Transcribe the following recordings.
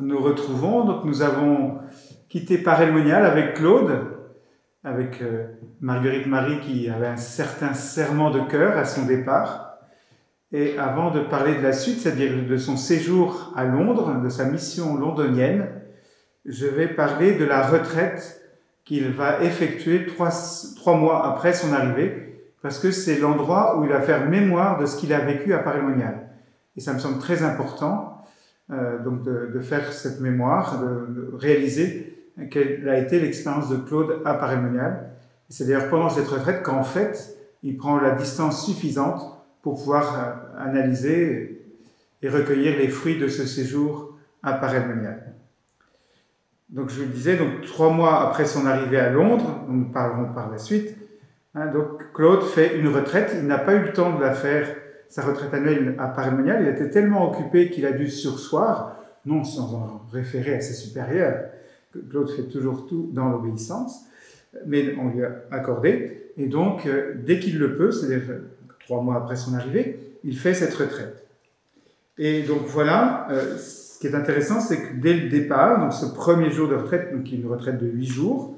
nous retrouvons. Donc nous avons quitté Parelmonial avec Claude, avec euh, Marguerite Marie qui avait un certain serment de cœur à son départ. Et avant de parler de la suite, c'est-à-dire de son séjour à Londres, de sa mission londonienne, je vais parler de la retraite qu'il va effectuer trois, trois, mois après son arrivée, parce que c'est l'endroit où il va faire mémoire de ce qu'il a vécu à Parelmonial. Et ça me semble très important donc de, faire cette mémoire, de, réaliser quelle a été l'expérience de Claude à Paris-Monial. C'est d'ailleurs pendant cette retraite qu'en fait, il prend la distance suffisante pour pouvoir euh, analyser et recueillir les fruits de ce séjour à Paris-Monial. Donc je le disais, donc trois mois après son arrivée à Londres, nous parlerons par la suite, hein, donc Claude fait une retraite. Il n'a pas eu le temps de la faire sa retraite annuelle à Paris-Monial, il était tellement occupé qu'il a dû sursoir, non sans en référer à ses supérieurs, que Claude fait toujours tout dans l'obéissance, mais on lui a accordé. Et donc, euh, dès qu'il le peut, c'est-à-dire trois mois après son arrivée, il fait cette retraite. Et donc voilà, euh, ce qui est intéressant, c'est que dès le départ, donc ce premier jour de retraite, donc une retraite de huit jours,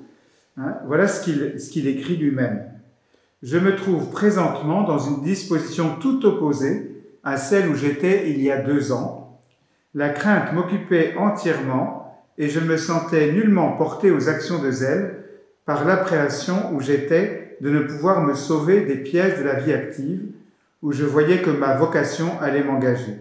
hein, voilà ce qu'il écrit lui-même je me trouve présentement dans une disposition tout opposée à celle où j'étais il y a deux ans. La crainte m'occupait entièrement et je me sentais nullement porté aux actions de zèle par l'appréhension où j'étais de ne pouvoir me sauver des pièges de la vie active, où je voyais que ma vocation allait m'engager.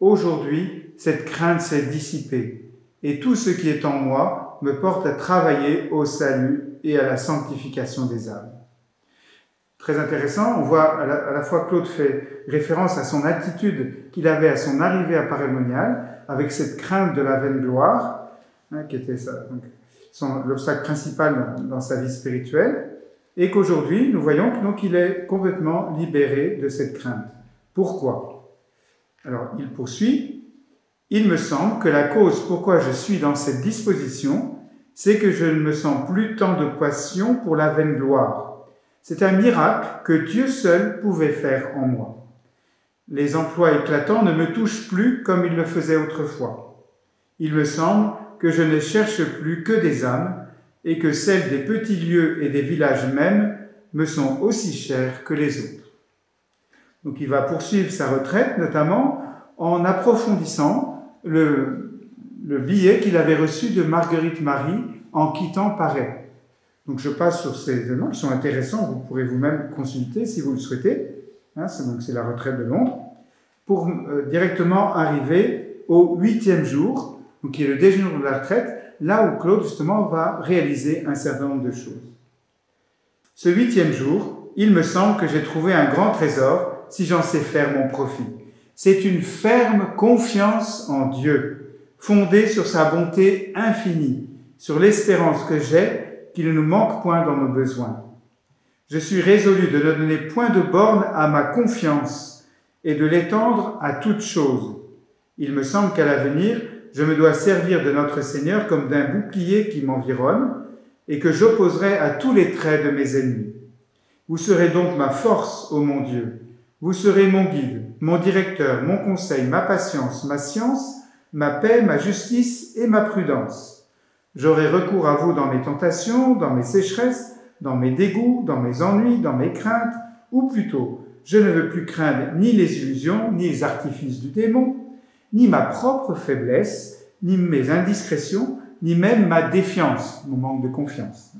Aujourd'hui, cette crainte s'est dissipée et tout ce qui est en moi me porte à travailler au salut et à la sanctification des âmes très intéressant. On voit à la, fois Claude fait référence à son attitude qu'il avait à son arrivée à Parémonial, avec cette crainte de la vaine gloire, hein, qui était l'obstacle principal dans, sa vie spirituelle, et qu'aujourd'hui, nous voyons qu'il est complètement libéré de cette crainte. Pourquoi? Alors, il poursuit, il me semble que la cause pourquoi je suis dans cette disposition, c'est que je ne me sens plus tant de passion pour la vaine gloire c'est un miracle que Dieu seul pouvait faire en moi. Les emplois éclatants ne me touchent plus comme ils le faisaient autrefois. Il me semble que je ne cherche plus que des âmes et que celles des petits lieux et des villages mêmes me sont aussi chères que les autres. Donc il va poursuivre sa retraite notamment en approfondissant le, le billet qu'il avait reçu de Marguerite Marie en quittant Paris. Donc je passe sur ces éléments qui sont intéressants, vous pourrez vous-même consulter si vous le souhaitez. Hein, c'est donc c'est la retraite de Londres pour euh, directement arriver au huitième jour, donc qui est le déjeuner de la retraite, là où Claude justement va réaliser un certain nombre de choses. Ce huitième jour, il me semble que j'ai trouvé un grand trésor si j'en sais faire mon profit. C'est une ferme confiance en Dieu, fondée sur sa bonté infinie, sur l'espérance que j'ai qu'il ne nous manque point dans nos besoins. Je suis résolu de ne donner point de borne à ma confiance et de l'étendre à toute chose. Il me semble qu'à l'avenir, je me dois servir de notre Seigneur comme d'un bouclier qui m'environne et que j'opposerai à tous les traits de mes ennemis. Vous serez donc ma force, ô mon Dieu. Vous serez mon guide, mon directeur, mon conseil, ma patience, ma science, ma paix, ma justice et ma prudence. J'aurai recours à vous dans mes tentations, dans mes sécheresses, dans mes dégoûts, dans mes ennuis, dans mes craintes, ou plutôt, je ne veux plus craindre ni les illusions, ni les artifices du démon, ni ma propre faiblesse, ni mes indiscrétions, ni même ma défiance, mon manque de confiance.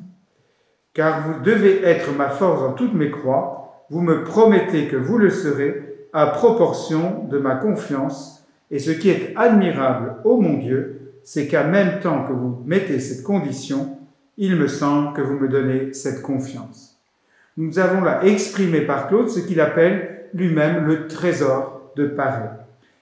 Car vous devez être ma force dans toutes mes croix, vous me promettez que vous le serez à proportion de ma confiance, et ce qui est admirable, ô mon Dieu, c'est qu'à même temps que vous mettez cette condition, il me semble que vous me donnez cette confiance. Nous avons là exprimé par Claude ce qu'il appelle lui-même le trésor de Paris.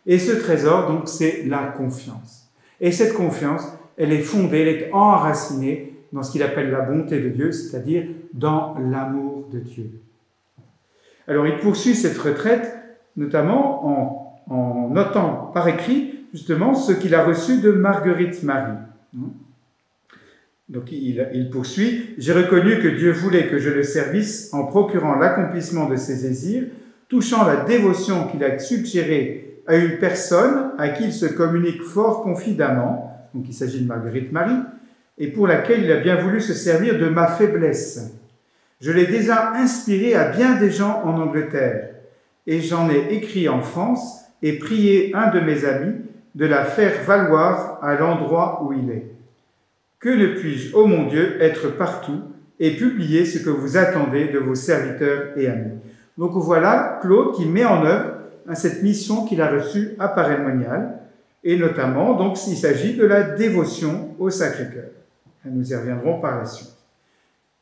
Et ce trésor, donc, c'est la confiance. Et cette confiance, elle est fondée, elle est enracinée dans ce qu'il appelle la bonté de Dieu, c'est-à-dire dans l'amour de Dieu. Alors il poursuit cette retraite notamment en, en notant par écrit justement ce qu'il a reçu de Marguerite Marie. Donc il, poursuit, j'ai reconnu que Dieu voulait que je le servisse en procurant l'accomplissement de ses désirs, touchant la dévotion qu'il a suggérée à une personne à qui il se communique fort confidemment, donc il s'agit de Marguerite Marie, et pour laquelle il a bien voulu se servir de ma faiblesse. Je l'ai déjà inspiré à bien des gens en Angleterre, et j'en ai écrit en France et prié un de mes amis de la faire valoir à l'endroit où il est. Que ne puis-je, ô mon Dieu, être partout et publier ce que vous attendez de vos serviteurs et amis? Donc voilà Claude qui met en œuvre hein, cette mission qu'il a reçue à Paray-Monial, et notamment, donc, il s'agit de la dévotion au Sacré-Cœur. Nous y reviendrons par la suite.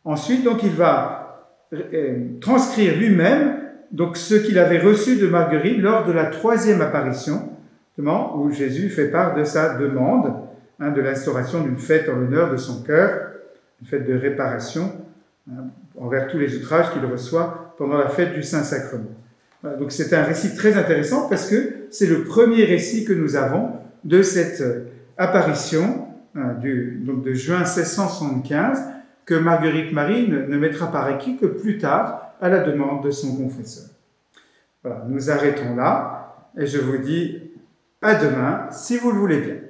Ensuite, donc, il va euh, transcrire lui-même donc ce qu'il avait reçu de Marguerite lors de la troisième apparition, où Jésus fait part de sa demande Hein, de l'instauration d'une fête en l'honneur de son cœur, une fête de réparation hein, envers tous les outrages qu'il reçoit pendant la fête du Saint-Sacrement. donc c'est un récit très intéressant parce que c'est le premier récit que nous avons de cette euh, apparition hein, de juin 1675 que Marguerite Marie ne, ne mettra par écrit que plus tard à la demande de son confesseur. Voilà, nous arrêtons là et je vous dis à demain si vous le voulez bien.